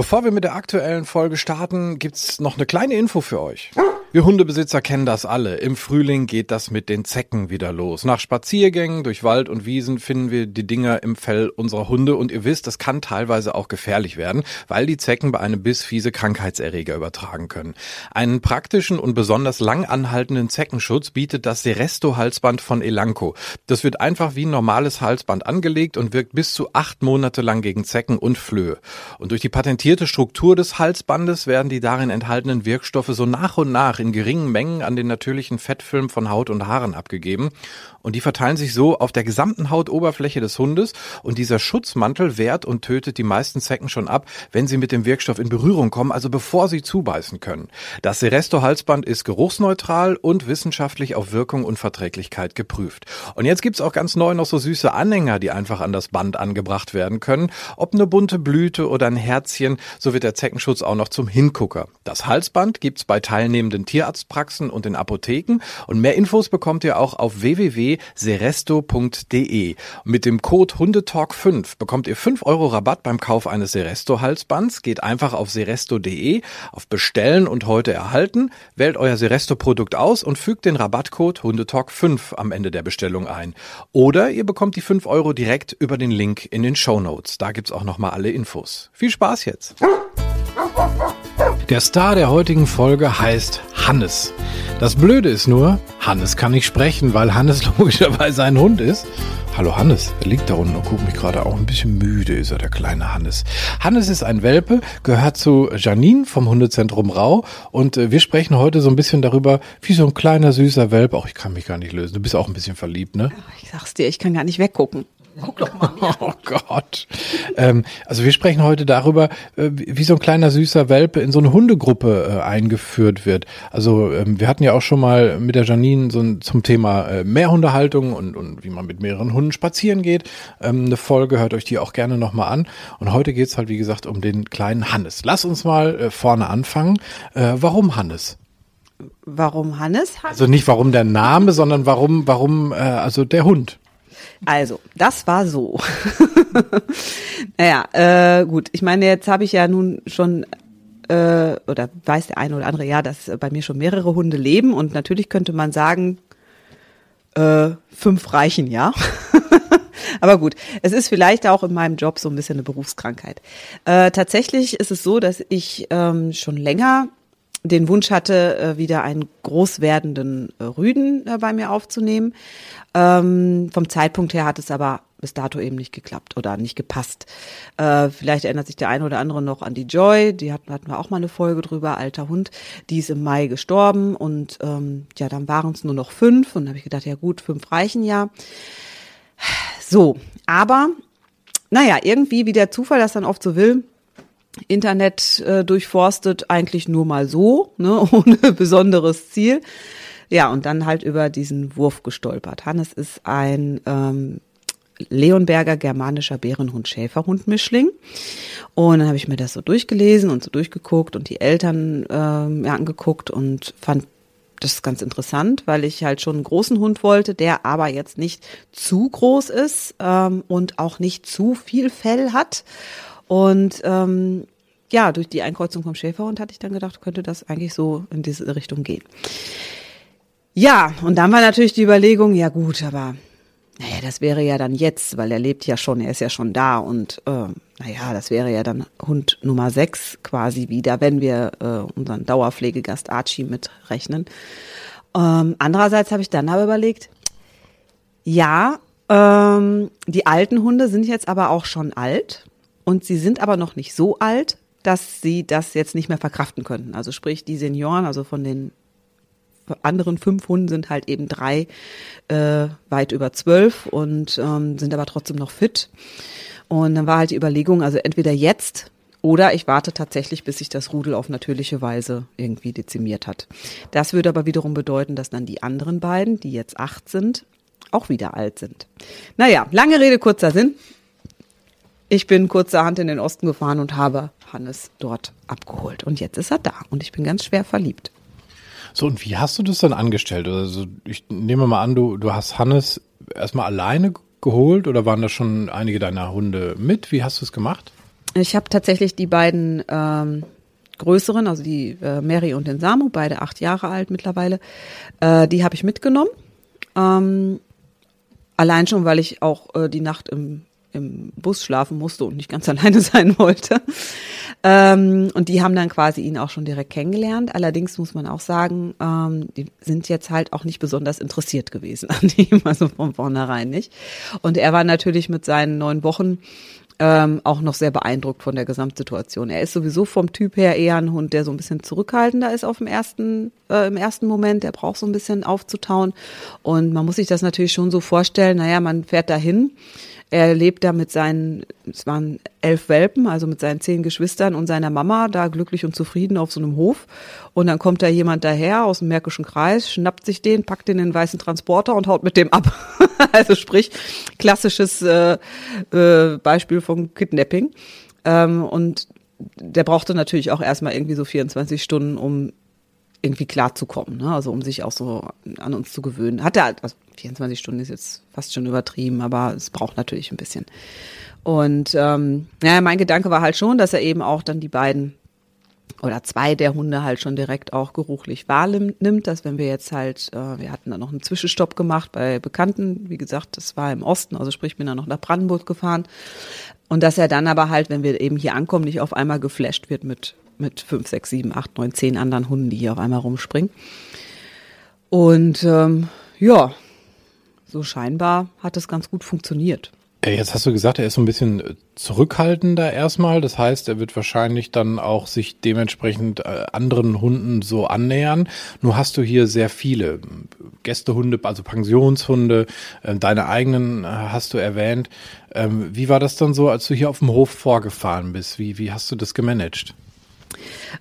Bevor wir mit der aktuellen Folge starten, gibt's noch eine kleine Info für euch. Wir Hundebesitzer kennen das alle. Im Frühling geht das mit den Zecken wieder los. Nach Spaziergängen durch Wald und Wiesen finden wir die Dinger im Fell unserer Hunde und ihr wisst, das kann teilweise auch gefährlich werden, weil die Zecken bei einem Biss fiese Krankheitserreger übertragen können. Einen praktischen und besonders lang anhaltenden Zeckenschutz bietet das Seresto-Halsband von Elanco. Das wird einfach wie ein normales Halsband angelegt und wirkt bis zu acht Monate lang gegen Zecken und Flöhe. Und durch die patentierte Struktur des Halsbandes werden die darin enthaltenen Wirkstoffe so nach und nach in geringen Mengen an den natürlichen Fettfilm von Haut und Haaren abgegeben. Und die verteilen sich so auf der gesamten Hautoberfläche des Hundes. Und dieser Schutzmantel wehrt und tötet die meisten Zecken schon ab, wenn sie mit dem Wirkstoff in Berührung kommen, also bevor sie zubeißen können. Das Seresto-Halsband ist geruchsneutral und wissenschaftlich auf Wirkung und Verträglichkeit geprüft. Und jetzt gibt's auch ganz neu noch so süße Anhänger, die einfach an das Band angebracht werden können. Ob eine bunte Blüte oder ein Herzchen, so wird der Zeckenschutz auch noch zum Hingucker. Das Halsband gibt's bei teilnehmenden Tierarztpraxen und in Apotheken. Und mehr Infos bekommt ihr auch auf www.seresto.de. Mit dem Code Hundetalk5 bekommt ihr 5 Euro Rabatt beim Kauf eines Seresto-Halsbands. Geht einfach auf seresto.de, auf Bestellen und heute erhalten, wählt euer Seresto-Produkt aus und fügt den Rabattcode Hundetalk5 am Ende der Bestellung ein. Oder ihr bekommt die 5 Euro direkt über den Link in den Show Notes. Da gibt's auch nochmal alle Infos. Viel Spaß jetzt! Der Star der heutigen Folge heißt Hannes. Das Blöde ist nur, Hannes kann nicht sprechen, weil Hannes logischerweise ein Hund ist. Hallo Hannes, er liegt da unten und guckt mich gerade auch ein bisschen müde, ist er, der kleine Hannes. Hannes ist ein Welpe, gehört zu Janine vom Hundezentrum Rau und äh, wir sprechen heute so ein bisschen darüber, wie so ein kleiner süßer Welpe, auch ich kann mich gar nicht lösen, du bist auch ein bisschen verliebt, ne? Ich sag's dir, ich kann gar nicht weggucken. Guck doch mal mir. Oh Gott. Ähm, also wir sprechen heute darüber, äh, wie so ein kleiner süßer Welpe in so eine Hundegruppe äh, eingeführt wird. Also ähm, wir hatten ja auch schon mal mit der Janine so ein, zum Thema äh, Mehrhundehaltung und, und wie man mit mehreren Hunden spazieren geht. Ähm, eine Folge, hört euch die auch gerne nochmal an. Und heute geht's halt, wie gesagt, um den kleinen Hannes. Lass uns mal äh, vorne anfangen. Äh, warum Hannes? Warum Hannes? Also nicht warum der Name, sondern warum, warum, äh, also der Hund. Also, das war so. naja, äh, gut. Ich meine, jetzt habe ich ja nun schon äh, oder weiß der eine oder andere ja, dass bei mir schon mehrere Hunde leben und natürlich könnte man sagen, äh, fünf reichen ja. Aber gut, es ist vielleicht auch in meinem Job so ein bisschen eine Berufskrankheit. Äh, tatsächlich ist es so, dass ich ähm, schon länger den Wunsch hatte, äh, wieder einen groß werdenden äh, Rüden äh, bei mir aufzunehmen. Ähm, vom Zeitpunkt her hat es aber bis dato eben nicht geklappt oder nicht gepasst. Äh, vielleicht erinnert sich der eine oder andere noch an die Joy, die hatten, hatten wir auch mal eine Folge drüber, alter Hund, die ist im Mai gestorben und ähm, ja, dann waren es nur noch fünf und habe ich gedacht, ja gut, fünf reichen ja. So, aber naja, irgendwie, wie der Zufall das dann oft so will, Internet äh, durchforstet eigentlich nur mal so, ne, ohne besonderes Ziel. Ja, und dann halt über diesen Wurf gestolpert. Hannes ist ein ähm, Leonberger germanischer Bärenhund-Schäferhund-Mischling. Und dann habe ich mir das so durchgelesen und so durchgeguckt und die Eltern ähm, ja, angeguckt und fand das ganz interessant, weil ich halt schon einen großen Hund wollte, der aber jetzt nicht zu groß ist ähm, und auch nicht zu viel Fell hat. Und ähm, ja, durch die Einkreuzung vom Schäferhund hatte ich dann gedacht, könnte das eigentlich so in diese Richtung gehen. Ja, und dann war natürlich die Überlegung, ja gut, aber naja, das wäre ja dann jetzt, weil er lebt ja schon, er ist ja schon da und äh, naja, das wäre ja dann Hund Nummer 6 quasi wieder, wenn wir äh, unseren Dauerpflegegast Archie mitrechnen. Ähm, andererseits habe ich dann aber überlegt, ja, ähm, die alten Hunde sind jetzt aber auch schon alt und sie sind aber noch nicht so alt, dass sie das jetzt nicht mehr verkraften könnten. Also sprich, die Senioren, also von den anderen fünf Hunden sind halt eben drei äh, weit über zwölf und ähm, sind aber trotzdem noch fit. Und dann war halt die Überlegung, also entweder jetzt oder ich warte tatsächlich, bis sich das Rudel auf natürliche Weise irgendwie dezimiert hat. Das würde aber wiederum bedeuten, dass dann die anderen beiden, die jetzt acht sind, auch wieder alt sind. Naja, lange Rede, kurzer Sinn. Ich bin kurzerhand in den Osten gefahren und habe Hannes dort abgeholt. Und jetzt ist er da und ich bin ganz schwer verliebt. So, und wie hast du das dann angestellt? Also ich nehme mal an, du, du hast Hannes erstmal alleine geholt oder waren da schon einige deiner Hunde mit? Wie hast du es gemacht? ich habe tatsächlich die beiden ähm, größeren, also die äh, Mary und den Samu, beide acht Jahre alt mittlerweile, äh, die habe ich mitgenommen. Ähm, allein schon, weil ich auch äh, die Nacht im, im Bus schlafen musste und nicht ganz alleine sein wollte. Ähm, und die haben dann quasi ihn auch schon direkt kennengelernt. Allerdings muss man auch sagen, ähm, die sind jetzt halt auch nicht besonders interessiert gewesen an ihm, also von vornherein nicht. Und er war natürlich mit seinen neun Wochen ähm, auch noch sehr beeindruckt von der Gesamtsituation. Er ist sowieso vom Typ her eher ein Hund, der so ein bisschen zurückhaltender ist auf dem ersten, äh, im ersten Moment. Der braucht so ein bisschen aufzutauen. Und man muss sich das natürlich schon so vorstellen, naja, man fährt dahin er lebt da mit seinen, es waren elf Welpen, also mit seinen zehn Geschwistern und seiner Mama, da glücklich und zufrieden auf so einem Hof. Und dann kommt da jemand daher aus dem Märkischen Kreis, schnappt sich den, packt den in den weißen Transporter und haut mit dem ab. also sprich, klassisches äh, äh, Beispiel von Kidnapping. Ähm, und der brauchte natürlich auch erstmal irgendwie so 24 Stunden, um irgendwie klarzukommen, ne? also um sich auch so an uns zu gewöhnen. Hat er, also 24 Stunden ist jetzt fast schon übertrieben, aber es braucht natürlich ein bisschen. Und ähm, naja, mein Gedanke war halt schon, dass er eben auch dann die beiden oder zwei der Hunde halt schon direkt auch geruchlich wahrnimmt, dass wenn wir jetzt halt, äh, wir hatten dann noch einen Zwischenstopp gemacht bei Bekannten, wie gesagt, das war im Osten, also sprich bin dann noch nach Brandenburg gefahren und dass er dann aber halt, wenn wir eben hier ankommen, nicht auf einmal geflasht wird mit mit fünf, sechs, sieben, acht, neun, zehn anderen Hunden, die hier auf einmal rumspringen. Und ähm, ja, so scheinbar hat es ganz gut funktioniert. Jetzt hast du gesagt, er ist so ein bisschen äh, zurückhaltender erstmal. Das heißt, er wird wahrscheinlich dann auch sich dementsprechend äh, anderen Hunden so annähern. Nur hast du hier sehr viele Gästehunde, also Pensionshunde. Äh, deine eigenen hast du erwähnt. Ähm, wie war das dann so, als du hier auf dem Hof vorgefahren bist? Wie, wie hast du das gemanagt?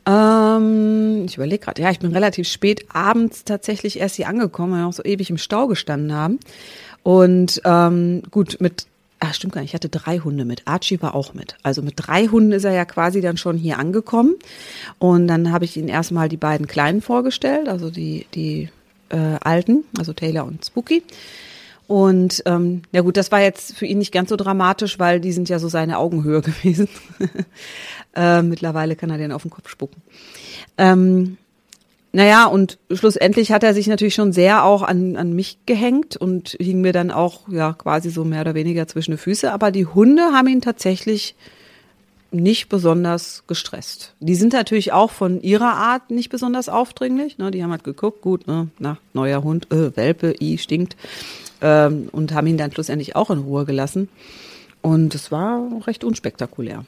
Ähm, ich überlege gerade, ja, ich bin relativ spät abends tatsächlich erst hier angekommen, weil wir auch so ewig im Stau gestanden haben. Und ähm, gut, mit Ah, stimmt gar nicht. Ich hatte drei Hunde mit. Archie war auch mit. Also mit drei Hunden ist er ja quasi dann schon hier angekommen. Und dann habe ich ihn erstmal die beiden Kleinen vorgestellt, also die, die äh, Alten, also Taylor und Spooky. Und ähm, ja gut, das war jetzt für ihn nicht ganz so dramatisch, weil die sind ja so seine Augenhöhe gewesen. äh, mittlerweile kann er den auf den Kopf spucken. Ähm, naja, und schlussendlich hat er sich natürlich schon sehr auch an, an mich gehängt und hing mir dann auch ja quasi so mehr oder weniger zwischen die Füße. Aber die Hunde haben ihn tatsächlich nicht besonders gestresst. Die sind natürlich auch von ihrer Art nicht besonders aufdringlich. Ne? Die haben halt geguckt, gut, ne? na, neuer Hund, äh, Welpe, i, stinkt ähm, und haben ihn dann schlussendlich auch in Ruhe gelassen. Und es war recht unspektakulär.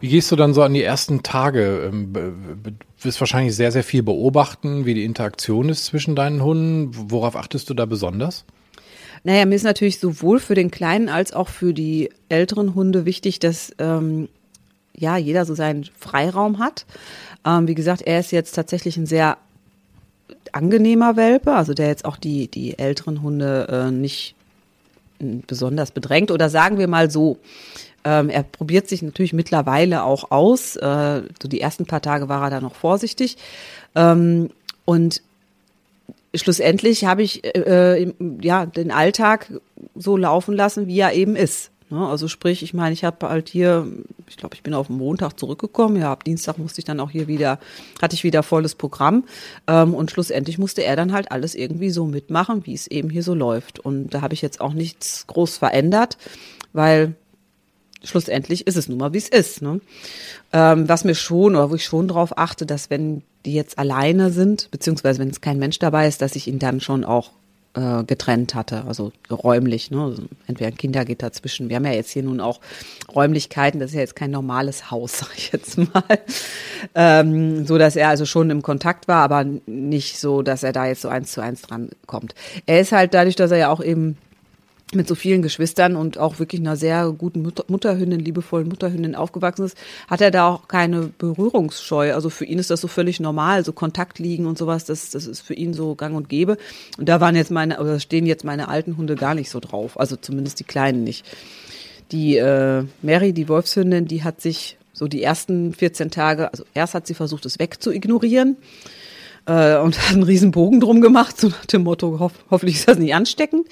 Wie gehst du dann so an die ersten Tage? Ähm, du wirst wahrscheinlich sehr, sehr viel beobachten, wie die Interaktion ist zwischen deinen Hunden. Worauf achtest du da besonders? Naja, mir ist natürlich sowohl für den kleinen als auch für die älteren Hunde wichtig, dass ähm, ja jeder so seinen Freiraum hat. Ähm, wie gesagt, er ist jetzt tatsächlich ein sehr angenehmer Welpe, also der jetzt auch die, die älteren Hunde äh, nicht besonders bedrängt. Oder sagen wir mal so, ähm, er probiert sich natürlich mittlerweile auch aus. Äh, so die ersten paar Tage war er da noch vorsichtig. Ähm, und schlussendlich habe ich äh, äh ja den Alltag so laufen lassen, wie er eben ist. Ne? Also sprich, ich meine, ich habe halt hier, ich glaube, ich bin auf Montag zurückgekommen. Ja, ab Dienstag musste ich dann auch hier wieder, hatte ich wieder volles Programm. Ähm, und schlussendlich musste er dann halt alles irgendwie so mitmachen, wie es eben hier so läuft. Und da habe ich jetzt auch nichts groß verändert, weil schlussendlich ist es nun mal, wie es ist. Ne? Ähm, was mir schon, oder wo ich schon drauf achte, dass wenn die jetzt alleine sind, beziehungsweise wenn es kein Mensch dabei ist, dass ich ihn dann schon auch äh, getrennt hatte, also räumlich. Ne? Also entweder ein Kinder geht dazwischen. Wir haben ja jetzt hier nun auch Räumlichkeiten, das ist ja jetzt kein normales Haus, sag ich jetzt mal. Ähm, so dass er also schon im Kontakt war, aber nicht so, dass er da jetzt so eins zu eins dran kommt. Er ist halt dadurch, dass er ja auch eben mit so vielen Geschwistern und auch wirklich einer sehr guten Mutter Mutterhündin, liebevollen Mutterhündin aufgewachsen ist, hat er da auch keine Berührungsscheu. Also für ihn ist das so völlig normal, so Kontakt liegen und sowas, das, das ist für ihn so gang und gäbe. Und da waren jetzt meine, oder stehen jetzt meine alten Hunde gar nicht so drauf, also zumindest die kleinen nicht. Die äh, Mary, die Wolfshündin, die hat sich so die ersten 14 Tage, also erst hat sie versucht, es wegzuignorieren äh, und hat einen riesen Bogen drum gemacht, so nach dem Motto, hoff, hoffentlich ist das nicht ansteckend.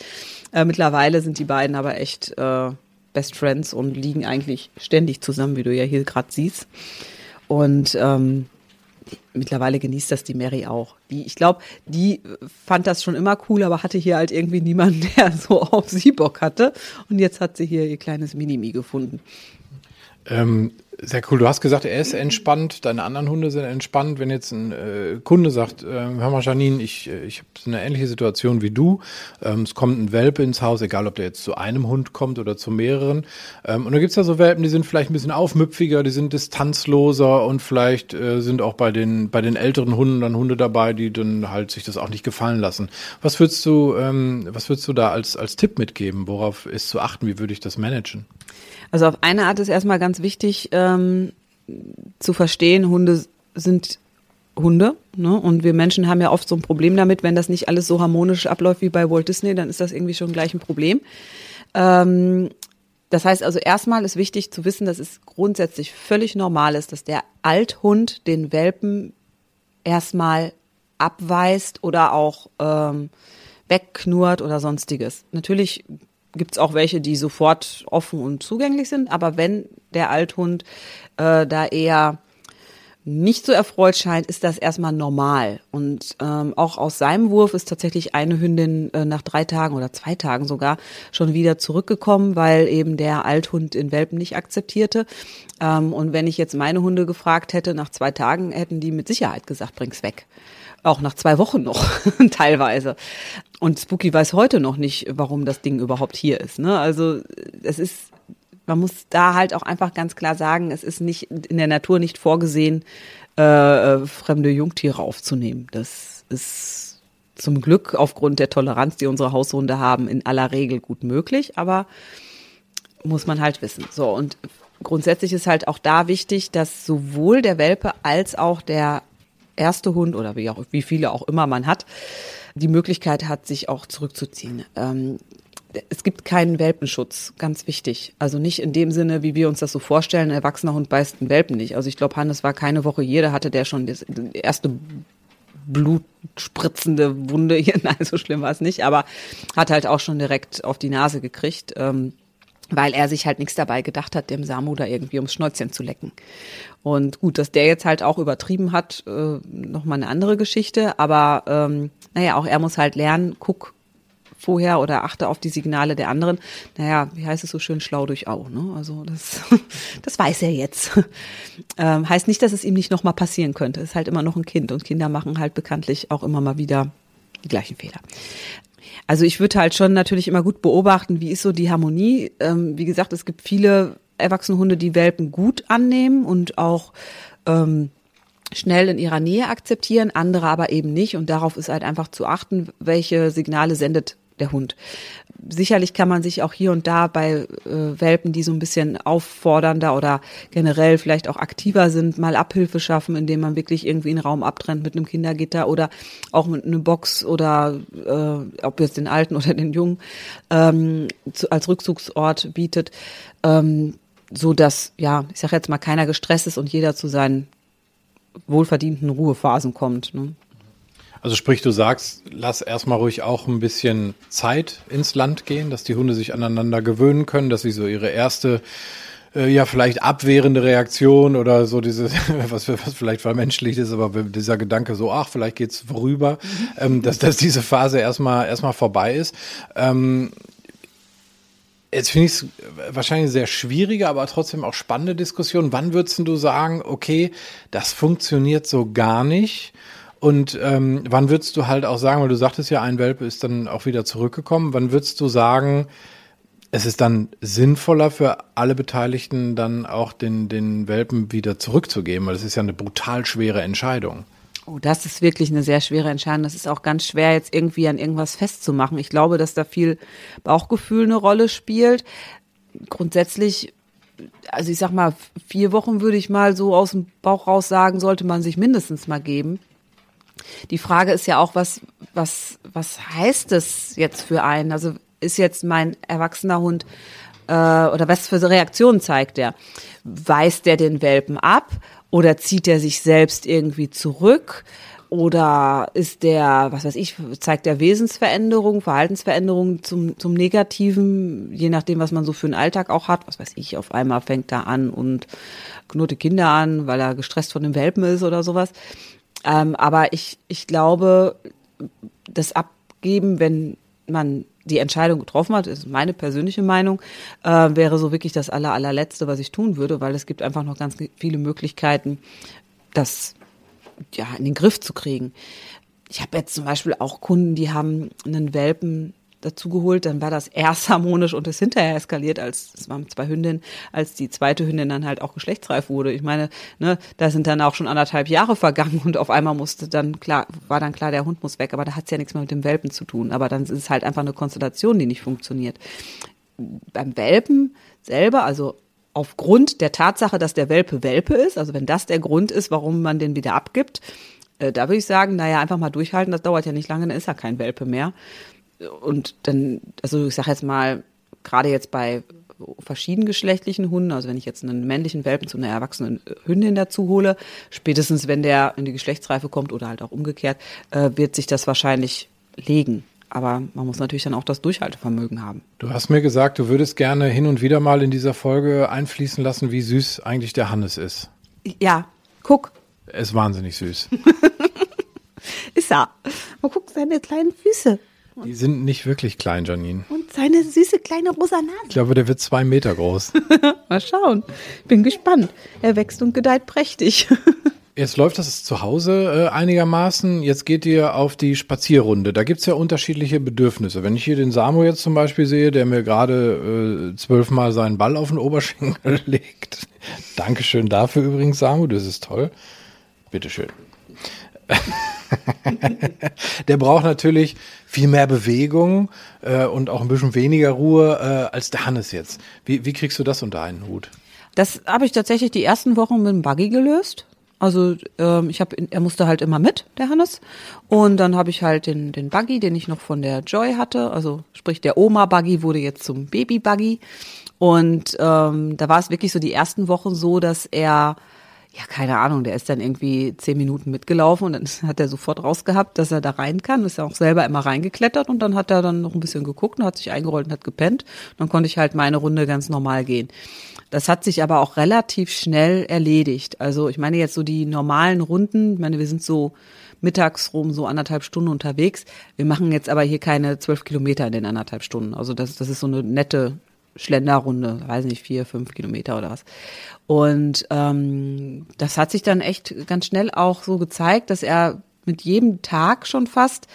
Äh, mittlerweile sind die beiden aber echt äh, Best Friends und liegen eigentlich ständig zusammen, wie du ja hier gerade siehst. Und ähm, mittlerweile genießt das die Mary auch. Die, ich glaube, die fand das schon immer cool, aber hatte hier halt irgendwie niemanden, der so auf sie Bock hatte. Und jetzt hat sie hier ihr kleines Minimi gefunden. Ähm, sehr cool. Du hast gesagt, er ist entspannt, deine anderen Hunde sind entspannt. Wenn jetzt ein äh, Kunde sagt, äh, hör mal Janine, ich, äh, ich habe eine ähnliche Situation wie du. Ähm, es kommt ein Welpe ins Haus, egal ob der jetzt zu einem Hund kommt oder zu mehreren. Ähm, und da gibt's ja so Welpen, die sind vielleicht ein bisschen aufmüpfiger, die sind distanzloser und vielleicht äh, sind auch bei den, bei den älteren Hunden dann Hunde dabei, die dann halt sich das auch nicht gefallen lassen. Was würdest du, ähm, was würdest du da als, als Tipp mitgeben? Worauf ist zu achten? Wie würde ich das managen? Also auf eine Art ist erstmal ganz wichtig ähm, zu verstehen, Hunde sind Hunde. Ne? Und wir Menschen haben ja oft so ein Problem damit, wenn das nicht alles so harmonisch abläuft wie bei Walt Disney, dann ist das irgendwie schon gleich ein Problem. Ähm, das heißt also erstmal ist wichtig zu wissen, dass es grundsätzlich völlig normal ist, dass der Althund den Welpen erstmal abweist oder auch ähm, wegknurrt oder sonstiges. Natürlich gibt es auch welche, die sofort offen und zugänglich sind. Aber wenn der Althund äh, da eher nicht so erfreut scheint, ist das erstmal normal. Und ähm, auch aus seinem Wurf ist tatsächlich eine Hündin äh, nach drei Tagen oder zwei Tagen sogar schon wieder zurückgekommen, weil eben der Althund in Welpen nicht akzeptierte. Ähm, und wenn ich jetzt meine Hunde gefragt hätte, nach zwei Tagen hätten die mit Sicherheit gesagt, bring's weg. Auch nach zwei Wochen noch, teilweise. Und Spooky weiß heute noch nicht, warum das Ding überhaupt hier ist. Ne? Also es ist, man muss da halt auch einfach ganz klar sagen, es ist nicht in der Natur nicht vorgesehen, äh, fremde Jungtiere aufzunehmen. Das ist zum Glück aufgrund der Toleranz, die unsere Haushunde haben, in aller Regel gut möglich, aber muss man halt wissen. So, und grundsätzlich ist halt auch da wichtig, dass sowohl der Welpe als auch der erste Hund oder wie, auch, wie viele auch immer man hat, die Möglichkeit hat, sich auch zurückzuziehen. Ähm, es gibt keinen Welpenschutz, ganz wichtig. Also nicht in dem Sinne, wie wir uns das so vorstellen, ein erwachsener Hund beißt einen Welpen nicht. Also ich glaube, Hannes war keine Woche da hatte der schon das erste blutspritzende Wunde hier. Nein, so schlimm war es nicht, aber hat halt auch schon direkt auf die Nase gekriegt. Ähm, weil er sich halt nichts dabei gedacht hat, dem Samu da irgendwie ums Schnäuzchen zu lecken. Und gut, dass der jetzt halt auch übertrieben hat, äh, nochmal eine andere Geschichte. Aber ähm, naja, auch er muss halt lernen, guck vorher oder achte auf die Signale der anderen. Naja, wie heißt es so schön, schlau durch Au. Ne? Also das, das weiß er jetzt. Ähm, heißt nicht, dass es ihm nicht nochmal passieren könnte. Ist halt immer noch ein Kind und Kinder machen halt bekanntlich auch immer mal wieder die gleichen Fehler. Also ich würde halt schon natürlich immer gut beobachten, wie ist so die Harmonie. Ähm, wie gesagt, es gibt viele erwachsene Hunde, die Welpen gut annehmen und auch ähm, schnell in ihrer Nähe akzeptieren, andere aber eben nicht. Und darauf ist halt einfach zu achten, welche Signale sendet der Hund. Sicherlich kann man sich auch hier und da bei äh, Welpen, die so ein bisschen auffordernder oder generell vielleicht auch aktiver sind, mal Abhilfe schaffen, indem man wirklich irgendwie einen Raum abtrennt mit einem Kindergitter oder auch mit einer Box oder äh, ob jetzt den Alten oder den Jungen ähm, zu, als Rückzugsort bietet, ähm, so dass ja, ich sage jetzt mal keiner gestresst ist und jeder zu seinen wohlverdienten Ruhephasen kommt. Ne? Also sprich, du sagst, lass erstmal ruhig auch ein bisschen Zeit ins Land gehen, dass die Hunde sich aneinander gewöhnen können, dass sie so ihre erste äh, ja vielleicht abwehrende Reaktion oder so diese, was, was vielleicht vermenschlicht ist, aber dieser Gedanke so, ach, vielleicht geht's vorüber, mhm. ähm, dass, dass diese Phase erstmal erstmal vorbei ist. Ähm, Jetzt finde ich es wahrscheinlich sehr schwierige, aber trotzdem auch spannende Diskussion. Wann würdest du sagen, okay, das funktioniert so gar nicht? Und ähm, wann würdest du halt auch sagen, weil du sagtest ja, ein Welpe ist dann auch wieder zurückgekommen, wann würdest du sagen, es ist dann sinnvoller für alle Beteiligten dann auch den, den Welpen wieder zurückzugeben, weil es ist ja eine brutal schwere Entscheidung. Oh, das ist wirklich eine sehr schwere Entscheidung. Das ist auch ganz schwer, jetzt irgendwie an irgendwas festzumachen. Ich glaube, dass da viel Bauchgefühl eine Rolle spielt. Grundsätzlich, also ich sag mal, vier Wochen würde ich mal so aus dem Bauch raus sagen, sollte man sich mindestens mal geben. Die Frage ist ja auch, was, was, was heißt es jetzt für einen? Also ist jetzt mein erwachsener Hund äh, oder was für Reaktionen zeigt der? Weist der den Welpen ab oder zieht er sich selbst irgendwie zurück? oder ist der, was weiß ich, zeigt der Wesensveränderung, Verhaltensveränderung zum, zum Negativen, je nachdem, was man so für einen Alltag auch hat. Was weiß ich, auf einmal fängt er an und knurrt die Kinder an, weil er gestresst von dem Welpen ist oder sowas. Ähm, aber ich, ich glaube, das Abgeben, wenn man die Entscheidung getroffen hat, ist meine persönliche Meinung, äh, wäre so wirklich das aller, allerletzte, was ich tun würde, weil es gibt einfach noch ganz viele Möglichkeiten, das ja in den Griff zu kriegen. Ich habe jetzt zum Beispiel auch Kunden, die haben einen Welpen dazu geholt, dann war das erst harmonisch und ist hinterher eskaliert, als es waren zwei Hündinnen, als die zweite Hündin dann halt auch geschlechtsreif wurde. Ich meine, ne, da sind dann auch schon anderthalb Jahre vergangen und auf einmal musste dann klar, war dann klar, der Hund muss weg, aber da hat es ja nichts mehr mit dem Welpen zu tun. Aber dann ist es halt einfach eine Konstellation, die nicht funktioniert. Beim Welpen selber, also aufgrund der Tatsache, dass der Welpe Welpe ist, also wenn das der Grund ist, warum man den wieder abgibt, äh, da würde ich sagen, naja, einfach mal durchhalten, das dauert ja nicht lange, dann ist er kein Welpe mehr und dann, also ich sage jetzt mal, gerade jetzt bei verschiedengeschlechtlichen Hunden, also wenn ich jetzt einen männlichen Welpen zu einer erwachsenen Hündin dazu hole, spätestens wenn der in die Geschlechtsreife kommt oder halt auch umgekehrt, äh, wird sich das wahrscheinlich legen. Aber man muss natürlich dann auch das Durchhaltevermögen haben. Du hast mir gesagt, du würdest gerne hin und wieder mal in dieser Folge einfließen lassen, wie süß eigentlich der Hannes ist. Ja, guck. Er ist wahnsinnig süß. ist er. Man guckt seine kleinen Füße. Die sind nicht wirklich klein, Janine. Und seine süße kleine rosa Nase. Ich glaube, der wird zwei Meter groß. Mal schauen. Bin gespannt. Er wächst und gedeiht prächtig. Jetzt läuft das zu Hause äh, einigermaßen. Jetzt geht ihr auf die Spazierrunde. Da gibt's ja unterschiedliche Bedürfnisse. Wenn ich hier den Samu jetzt zum Beispiel sehe, der mir gerade äh, zwölfmal seinen Ball auf den Oberschenkel legt. Dankeschön dafür übrigens, Samu. Das ist toll. Bitteschön. der braucht natürlich viel mehr Bewegung äh, und auch ein bisschen weniger Ruhe äh, als der Hannes jetzt. Wie, wie kriegst du das unter einen Hut? Das habe ich tatsächlich die ersten Wochen mit dem Buggy gelöst. Also ähm, ich habe, er musste halt immer mit, der Hannes. Und dann habe ich halt den, den Buggy, den ich noch von der Joy hatte. Also sprich der Oma-Buggy wurde jetzt zum Baby-Buggy. Und ähm, da war es wirklich so die ersten Wochen so, dass er ja, keine Ahnung, der ist dann irgendwie zehn Minuten mitgelaufen und dann hat er sofort rausgehabt, dass er da rein kann. Ist ja auch selber immer reingeklettert und dann hat er dann noch ein bisschen geguckt und hat sich eingerollt und hat gepennt. Dann konnte ich halt meine Runde ganz normal gehen. Das hat sich aber auch relativ schnell erledigt. Also ich meine jetzt so die normalen Runden, ich meine, wir sind so mittags rum so anderthalb Stunden unterwegs. Wir machen jetzt aber hier keine zwölf Kilometer in den anderthalb Stunden. Also das, das ist so eine nette Schlenderrunde, weiß nicht, vier, fünf Kilometer oder was. Und ähm, das hat sich dann echt ganz schnell auch so gezeigt, dass er mit jedem Tag schon fast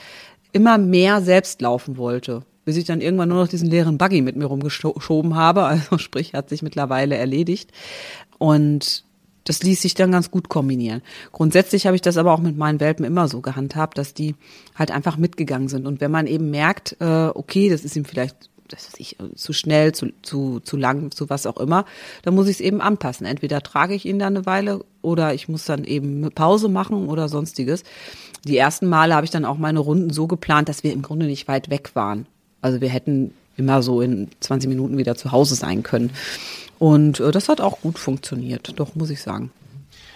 immer mehr selbst laufen wollte. Bis ich dann irgendwann nur noch diesen leeren Buggy mit mir rumgeschoben habe. Also sprich, hat sich mittlerweile erledigt. Und das ließ sich dann ganz gut kombinieren. Grundsätzlich habe ich das aber auch mit meinen Welpen immer so gehandhabt, dass die halt einfach mitgegangen sind. Und wenn man eben merkt, äh, okay, das ist ihm vielleicht das ist ich, zu schnell, zu, zu, zu lang, zu was auch immer, dann muss ich es eben anpassen. Entweder trage ich ihn dann eine Weile oder ich muss dann eben eine Pause machen oder sonstiges. Die ersten Male habe ich dann auch meine Runden so geplant, dass wir im Grunde nicht weit weg waren. Also wir hätten immer so in 20 Minuten wieder zu Hause sein können. Und äh, das hat auch gut funktioniert, doch muss ich sagen.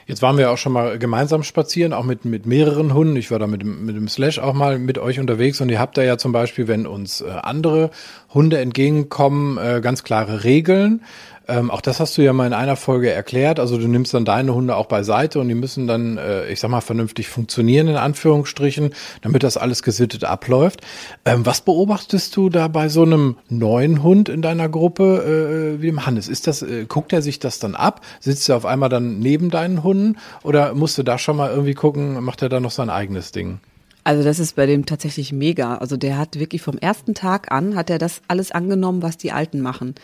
Jetzt waren wir auch schon mal gemeinsam spazieren, auch mit, mit mehreren Hunden. Ich war da mit, mit dem Slash auch mal mit euch unterwegs und ihr habt da ja zum Beispiel, wenn uns äh, andere Hunde entgegenkommen, äh, ganz klare Regeln. Ähm, auch das hast du ja mal in einer Folge erklärt. Also du nimmst dann deine Hunde auch beiseite und die müssen dann, äh, ich sag mal, vernünftig funktionieren in Anführungsstrichen, damit das alles gesittet abläuft. Ähm, was beobachtest du da bei so einem neuen Hund in deiner Gruppe äh, wie dem Hannes? Ist das, äh, guckt er sich das dann ab? Sitzt er auf einmal dann neben deinen Hunden oder musst du da schon mal irgendwie gucken, macht er da noch sein eigenes Ding? Also das ist bei dem tatsächlich mega. Also der hat wirklich vom ersten Tag an, hat er das alles angenommen, was die Alten machen.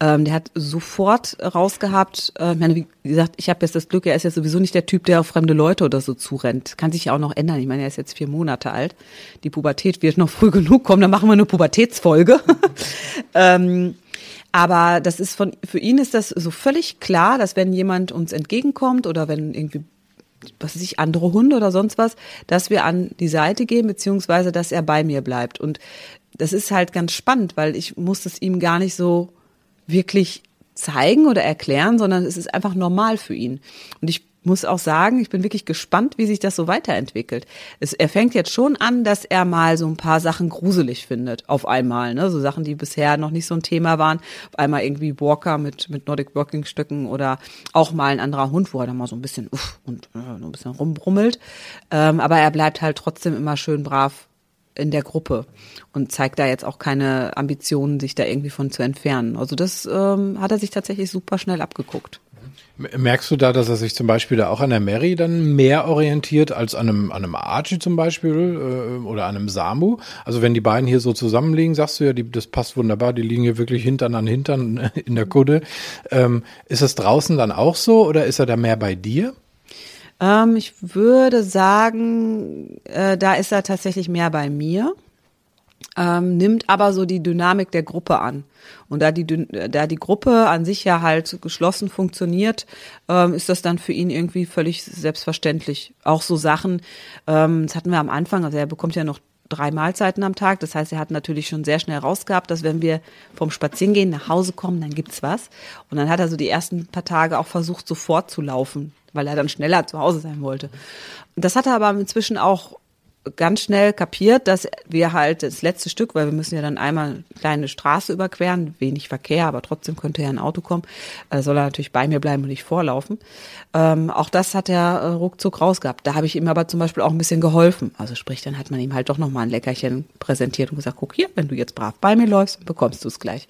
Ähm, der hat sofort rausgehabt, äh, wie gesagt, ich habe jetzt das Glück, er ist jetzt sowieso nicht der Typ, der auf fremde Leute oder so zurennt. Kann sich ja auch noch ändern. Ich meine, er ist jetzt vier Monate alt. Die Pubertät wird noch früh genug kommen, dann machen wir eine Pubertätsfolge. ähm, aber das ist von, für ihn ist das so völlig klar, dass wenn jemand uns entgegenkommt oder wenn irgendwie was weiß ich, andere Hunde oder sonst was, dass wir an die Seite gehen, beziehungsweise dass er bei mir bleibt. Und das ist halt ganz spannend, weil ich muss es ihm gar nicht so wirklich zeigen oder erklären, sondern es ist einfach normal für ihn. Und ich muss auch sagen, ich bin wirklich gespannt, wie sich das so weiterentwickelt. Es, er fängt jetzt schon an, dass er mal so ein paar Sachen gruselig findet, auf einmal, ne? So Sachen, die bisher noch nicht so ein Thema waren. Auf einmal irgendwie Walker mit, mit Nordic Walking Stücken oder auch mal ein anderer Hund, wo er dann mal so ein bisschen, uff, und äh, ein bisschen rumbrummelt. Ähm, aber er bleibt halt trotzdem immer schön brav in der Gruppe und zeigt da jetzt auch keine Ambitionen, sich da irgendwie von zu entfernen. Also das ähm, hat er sich tatsächlich super schnell abgeguckt. Merkst du da, dass er sich zum Beispiel da auch an der Mary dann mehr orientiert als an einem, an einem Archie zum Beispiel äh, oder an einem Samu? Also wenn die beiden hier so zusammenliegen, sagst du ja, die, das passt wunderbar, die liegen hier wirklich Hintern an Hintern in der Kudde. Ähm, ist das draußen dann auch so oder ist er da mehr bei dir? Ähm, ich würde sagen, äh, da ist er tatsächlich mehr bei mir ähm, nimmt aber so die Dynamik der Gruppe an. Und da die, da die Gruppe an sich ja halt geschlossen funktioniert, ähm, ist das dann für ihn irgendwie völlig selbstverständlich. Auch so Sachen, ähm, das hatten wir am Anfang, also er bekommt ja noch drei Mahlzeiten am Tag. Das heißt, er hat natürlich schon sehr schnell rausgehabt, dass wenn wir vom Spazierengehen nach Hause kommen, dann gibt's was. Und dann hat er so die ersten paar Tage auch versucht, sofort zu laufen, weil er dann schneller zu Hause sein wollte. Das hat er aber inzwischen auch ganz schnell kapiert, dass wir halt das letzte Stück, weil wir müssen ja dann einmal eine kleine Straße überqueren, wenig Verkehr, aber trotzdem könnte ja ein Auto kommen, äh, soll er natürlich bei mir bleiben und nicht vorlaufen. Ähm, auch das hat er äh, ruckzuck rausgehabt. Da habe ich ihm aber zum Beispiel auch ein bisschen geholfen. Also sprich, dann hat man ihm halt doch nochmal ein Leckerchen präsentiert und gesagt, guck hier, wenn du jetzt brav bei mir läufst, bekommst du es gleich.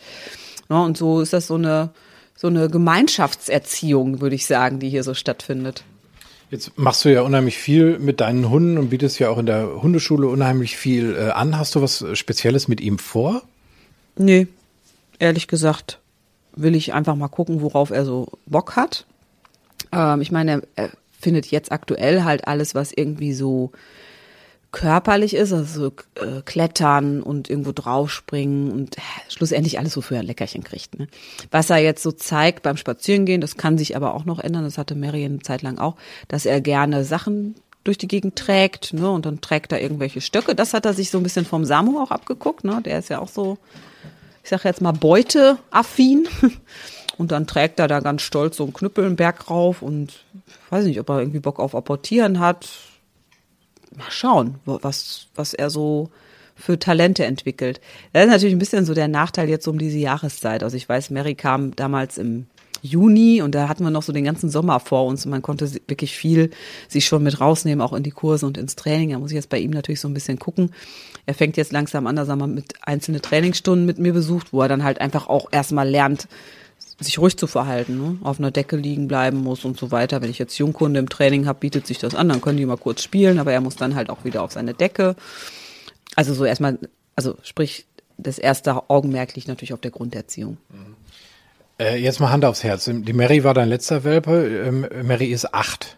Ja, und so ist das so eine, so eine Gemeinschaftserziehung, würde ich sagen, die hier so stattfindet. Jetzt machst du ja unheimlich viel mit deinen Hunden und bietest ja auch in der Hundeschule unheimlich viel äh, an. Hast du was Spezielles mit ihm vor? Nee, ehrlich gesagt will ich einfach mal gucken, worauf er so Bock hat. Ähm, ich meine, er findet jetzt aktuell halt alles, was irgendwie so körperlich ist, also äh, klettern und irgendwo draufspringen und äh, schlussendlich alles, wofür er ein Leckerchen kriegt. Ne? Was er jetzt so zeigt beim Spazierengehen, das kann sich aber auch noch ändern, das hatte Mary eine Zeit lang auch, dass er gerne Sachen durch die Gegend trägt, ne, und dann trägt er irgendwelche Stöcke. Das hat er sich so ein bisschen vom Samu auch abgeguckt, ne? Der ist ja auch so, ich sag jetzt mal Beuteaffin. Und dann trägt er da ganz stolz so einen Knüppel einen Berg rauf und weiß nicht, ob er irgendwie Bock auf Apportieren hat mal schauen, was, was er so für Talente entwickelt. Das ist natürlich ein bisschen so der Nachteil jetzt um diese Jahreszeit. Also ich weiß, Mary kam damals im Juni und da hatten wir noch so den ganzen Sommer vor uns und man konnte wirklich viel sich schon mit rausnehmen, auch in die Kurse und ins Training. Da muss ich jetzt bei ihm natürlich so ein bisschen gucken. Er fängt jetzt langsam an, dass er mal mit einzelne Trainingsstunden mit mir besucht, wo er dann halt einfach auch erstmal lernt, sich ruhig zu verhalten, ne? auf einer Decke liegen bleiben muss und so weiter. Wenn ich jetzt Jungkunde im Training habe, bietet sich das an, dann können die mal kurz spielen, aber er muss dann halt auch wieder auf seine Decke. Also so erstmal, also sprich, das erste Augenmerk liegt natürlich auf der Grunderziehung. Äh, jetzt mal Hand aufs Herz. Die Mary war dein letzter Welpe. Ähm, Mary ist acht.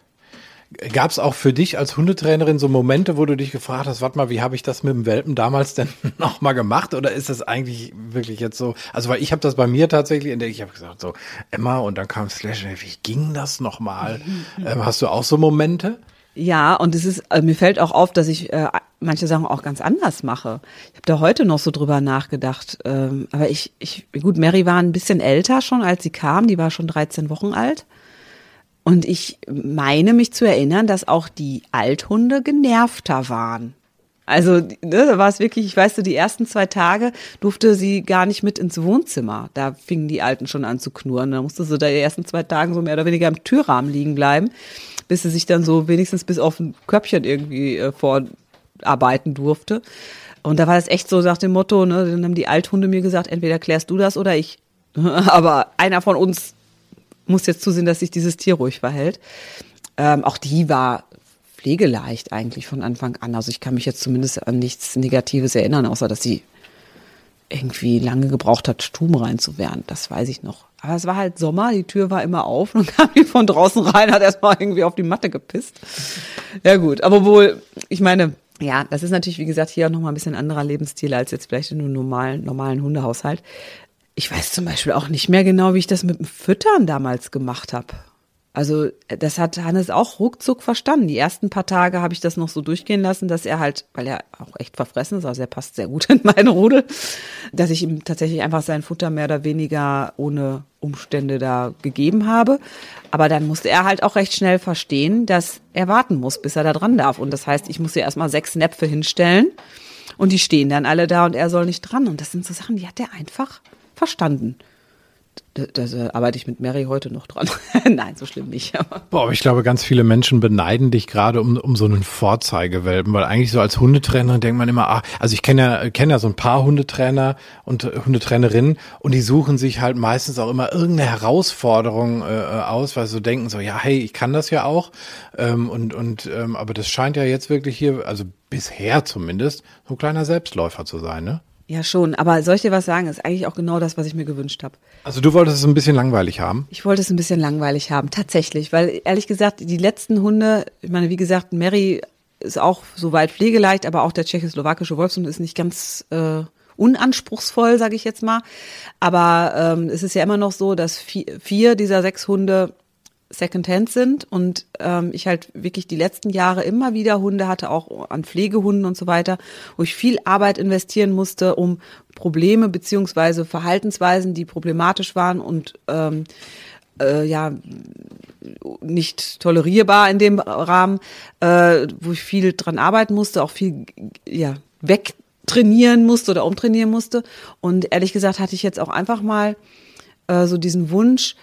Gab es auch für dich als Hundetrainerin so Momente, wo du dich gefragt hast, warte mal, wie habe ich das mit dem Welpen damals denn nochmal gemacht? Oder ist das eigentlich wirklich jetzt so? Also, weil ich habe das bei mir tatsächlich entdeckt, ich habe gesagt, so, Emma, und dann kam Slash, wie ging das nochmal? ähm, hast du auch so Momente? Ja, und es ist, also mir fällt auch auf, dass ich äh, manche Sachen auch ganz anders mache. Ich habe da heute noch so drüber nachgedacht. Ähm, aber ich, ich, gut, Mary war ein bisschen älter schon, als sie kam. Die war schon 13 Wochen alt. Und ich meine mich zu erinnern, dass auch die Althunde genervter waren. Also ne, da war es wirklich, ich weiß so, die ersten zwei Tage durfte sie gar nicht mit ins Wohnzimmer. Da fingen die Alten schon an zu knurren. Da musste sie da die ersten zwei Tage so mehr oder weniger im Türrahmen liegen bleiben, bis sie sich dann so wenigstens bis auf ein Köpfchen irgendwie äh, vorarbeiten durfte. Und da war es echt so nach dem Motto, ne, dann haben die Althunde mir gesagt, entweder klärst du das oder ich. Aber einer von uns muss jetzt zusehen, dass sich dieses Tier ruhig verhält. Ähm, auch die war pflegeleicht eigentlich von Anfang an. Also ich kann mich jetzt zumindest an nichts Negatives erinnern, außer dass sie irgendwie lange gebraucht hat, Stuben reinzuwehren. Das weiß ich noch. Aber es war halt Sommer, die Tür war immer auf und kam die von draußen rein, hat erstmal irgendwie auf die Matte gepisst. Ja gut, aber wohl, ich meine, ja, das ist natürlich, wie gesagt, hier auch nochmal ein bisschen anderer Lebensstil als jetzt vielleicht in einem normalen, normalen Hundehaushalt. Ich weiß zum Beispiel auch nicht mehr genau, wie ich das mit dem Füttern damals gemacht habe. Also das hat Hannes auch ruckzuck verstanden. Die ersten paar Tage habe ich das noch so durchgehen lassen, dass er halt, weil er auch echt verfressen ist, also er passt sehr gut in meine Rudel, dass ich ihm tatsächlich einfach sein Futter mehr oder weniger ohne Umstände da gegeben habe. Aber dann musste er halt auch recht schnell verstehen, dass er warten muss, bis er da dran darf. Und das heißt, ich muss ja erstmal sechs Näpfe hinstellen und die stehen dann alle da und er soll nicht dran. Und das sind so Sachen, die hat er einfach verstanden. Da, arbeite ich mit Mary heute noch dran. Nein, so schlimm nicht. Boah, aber ich glaube, ganz viele Menschen beneiden dich gerade um, um so einen Vorzeigewelpen, weil eigentlich so als Hundetrainer denkt man immer, ah, also ich kenne ja, kenne ja so ein paar Hundetrainer und Hundetrainerinnen und die suchen sich halt meistens auch immer irgendeine Herausforderung äh, aus, weil sie so denken so, ja, hey, ich kann das ja auch. Ähm, und, und, ähm, aber das scheint ja jetzt wirklich hier, also bisher zumindest, so ein kleiner Selbstläufer zu sein, ne? Ja, schon. Aber soll ich dir was sagen? ist eigentlich auch genau das, was ich mir gewünscht habe. Also du wolltest es ein bisschen langweilig haben? Ich wollte es ein bisschen langweilig haben, tatsächlich. Weil ehrlich gesagt, die letzten Hunde, ich meine, wie gesagt, Mary ist auch soweit pflegeleicht, aber auch der tschechoslowakische Wolfshund ist nicht ganz äh, unanspruchsvoll, sage ich jetzt mal. Aber ähm, es ist ja immer noch so, dass vier, vier dieser sechs Hunde Secondhand sind und ähm, ich halt wirklich die letzten Jahre immer wieder Hunde hatte, auch an Pflegehunden und so weiter, wo ich viel Arbeit investieren musste, um Probleme beziehungsweise Verhaltensweisen, die problematisch waren und ähm, äh, ja nicht tolerierbar in dem Rahmen, äh, wo ich viel dran arbeiten musste, auch viel ja wegtrainieren musste oder umtrainieren musste. Und ehrlich gesagt hatte ich jetzt auch einfach mal äh, so diesen Wunsch,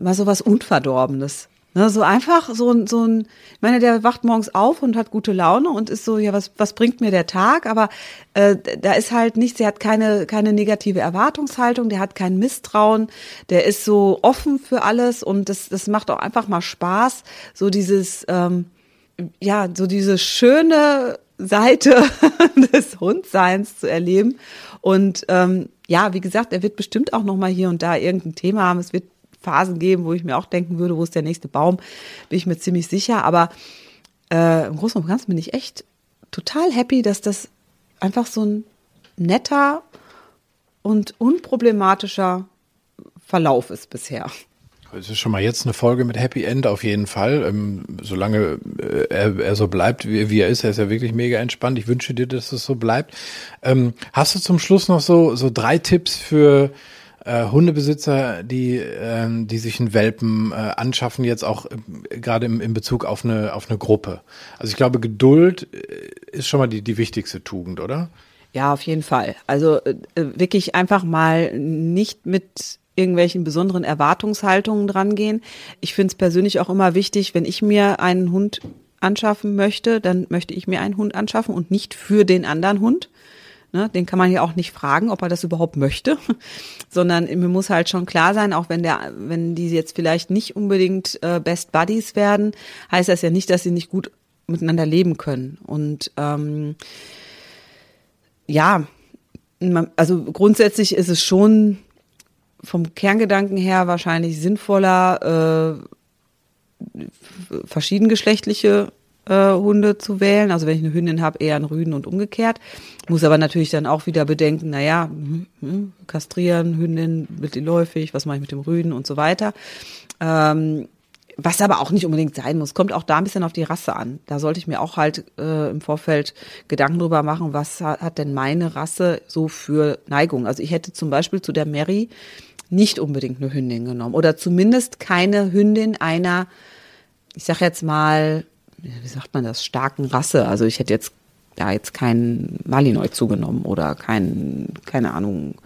mal so was Unverdorbenes. Ne, so einfach so ein, so ein, ich meine, der wacht morgens auf und hat gute Laune und ist so, ja, was, was bringt mir der Tag? Aber äh, da ist halt nichts, der hat keine, keine negative Erwartungshaltung, der hat kein Misstrauen, der ist so offen für alles und das, das macht auch einfach mal Spaß, so dieses, ähm, ja, so diese schöne Seite des Hundseins zu erleben. Und ähm, ja, wie gesagt, er wird bestimmt auch noch mal hier und da irgendein Thema haben. Es wird Phasen geben, wo ich mir auch denken würde, wo ist der nächste Baum, bin ich mir ziemlich sicher. Aber äh, im Großen und Ganzen bin ich echt total happy, dass das einfach so ein netter und unproblematischer Verlauf ist bisher. Es ist schon mal jetzt eine Folge mit Happy End auf jeden Fall. Ähm, solange äh, er, er, so bleibt, wie, wie, er ist, er ist ja wirklich mega entspannt. Ich wünsche dir, dass es so bleibt. Ähm, hast du zum Schluss noch so, so drei Tipps für äh, Hundebesitzer, die, äh, die sich einen Welpen äh, anschaffen, jetzt auch äh, gerade im, in Bezug auf eine, auf eine Gruppe. Also ich glaube, Geduld äh, ist schon mal die, die wichtigste Tugend, oder? Ja, auf jeden Fall. Also äh, wirklich einfach mal nicht mit irgendwelchen besonderen Erwartungshaltungen drangehen. Ich finde es persönlich auch immer wichtig, wenn ich mir einen Hund anschaffen möchte, dann möchte ich mir einen Hund anschaffen und nicht für den anderen Hund. Ne, den kann man ja auch nicht fragen, ob er das überhaupt möchte, sondern mir muss halt schon klar sein, auch wenn der, wenn die jetzt vielleicht nicht unbedingt äh, Best Buddies werden, heißt das ja nicht, dass sie nicht gut miteinander leben können. Und ähm, ja, man, also grundsätzlich ist es schon vom Kerngedanken her wahrscheinlich sinnvoller, äh, verschiedengeschlechtliche äh, Hunde zu wählen. Also wenn ich eine Hündin habe, eher einen Rüden und umgekehrt. Muss aber natürlich dann auch wieder bedenken, naja, hm, hm, kastrieren, Hündin, läufig, was mache ich mit dem Rüden und so weiter. Ähm, was aber auch nicht unbedingt sein muss, kommt auch da ein bisschen auf die Rasse an. Da sollte ich mir auch halt äh, im Vorfeld Gedanken drüber machen, was hat, hat denn meine Rasse so für Neigung. Also ich hätte zum Beispiel zu der Mary nicht unbedingt eine Hündin genommen oder zumindest keine Hündin einer, ich sag jetzt mal, wie sagt man das, starken Rasse. Also ich hätte jetzt da jetzt keinen Malinois zugenommen oder kein, keine Ahnung,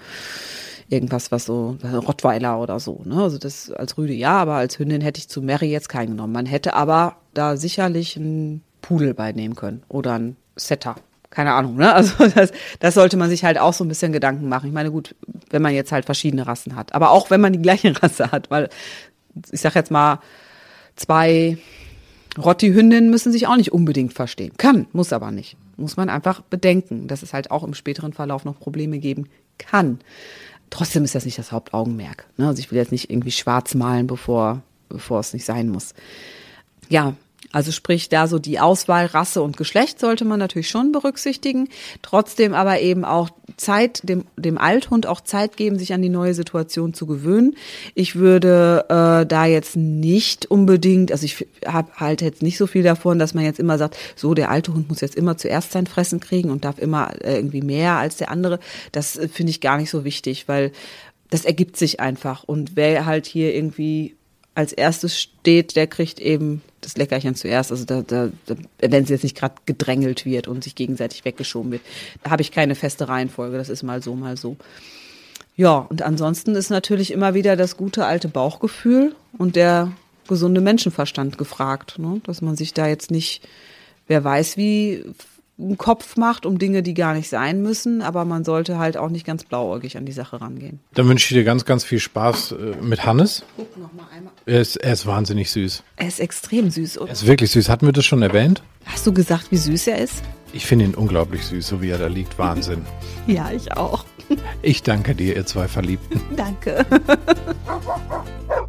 irgendwas, was so, Rottweiler oder so. Ne? Also das als Rüde ja, aber als Hündin hätte ich zu Mary jetzt keinen genommen. Man hätte aber da sicherlich einen Pudel beinehmen können oder einen Setter. Keine Ahnung, ne? Also das, das sollte man sich halt auch so ein bisschen Gedanken machen. Ich meine, gut, wenn man jetzt halt verschiedene Rassen hat. Aber auch wenn man die gleiche Rasse hat, weil ich sag jetzt mal, zwei Rotti-Hündinnen müssen sich auch nicht unbedingt verstehen. Kann, muss aber nicht. Muss man einfach bedenken, dass es halt auch im späteren Verlauf noch Probleme geben kann. Trotzdem ist das nicht das Hauptaugenmerk. Ne? Also ich will jetzt nicht irgendwie schwarz malen, bevor, bevor es nicht sein muss. Ja, Also sprich, da so die Auswahl Rasse und Geschlecht sollte man natürlich schon berücksichtigen. Trotzdem aber eben auch Zeit, dem, dem Althund auch Zeit geben, sich an die neue Situation zu gewöhnen. Ich würde äh, da jetzt nicht unbedingt, also ich habe halt jetzt nicht so viel davon, dass man jetzt immer sagt, so der alte Hund muss jetzt immer zuerst sein Fressen kriegen und darf immer äh, irgendwie mehr als der andere. Das äh, finde ich gar nicht so wichtig, weil das ergibt sich einfach. Und wer halt hier irgendwie als erstes steht, der kriegt eben das Leckerchen zuerst. Also da, da, da wenn es jetzt nicht gerade gedrängelt wird und sich gegenseitig weggeschoben wird, da habe ich keine feste Reihenfolge. Das ist mal so, mal so. Ja, und ansonsten ist natürlich immer wieder das gute alte Bauchgefühl und der gesunde Menschenverstand gefragt, ne? dass man sich da jetzt nicht, wer weiß wie einen Kopf macht um Dinge, die gar nicht sein müssen, aber man sollte halt auch nicht ganz blauäugig an die Sache rangehen. Dann wünsche ich dir ganz, ganz viel Spaß äh, mit Hannes. Guck noch mal einmal. Er ist, er ist wahnsinnig süß. Er ist extrem süß. Oder? Er ist wirklich süß. Hatten wir das schon erwähnt? Hast du gesagt, wie süß er ist? Ich finde ihn unglaublich süß, so wie er da liegt. Wahnsinn. ja, ich auch. Ich danke dir, ihr zwei Verliebten. danke.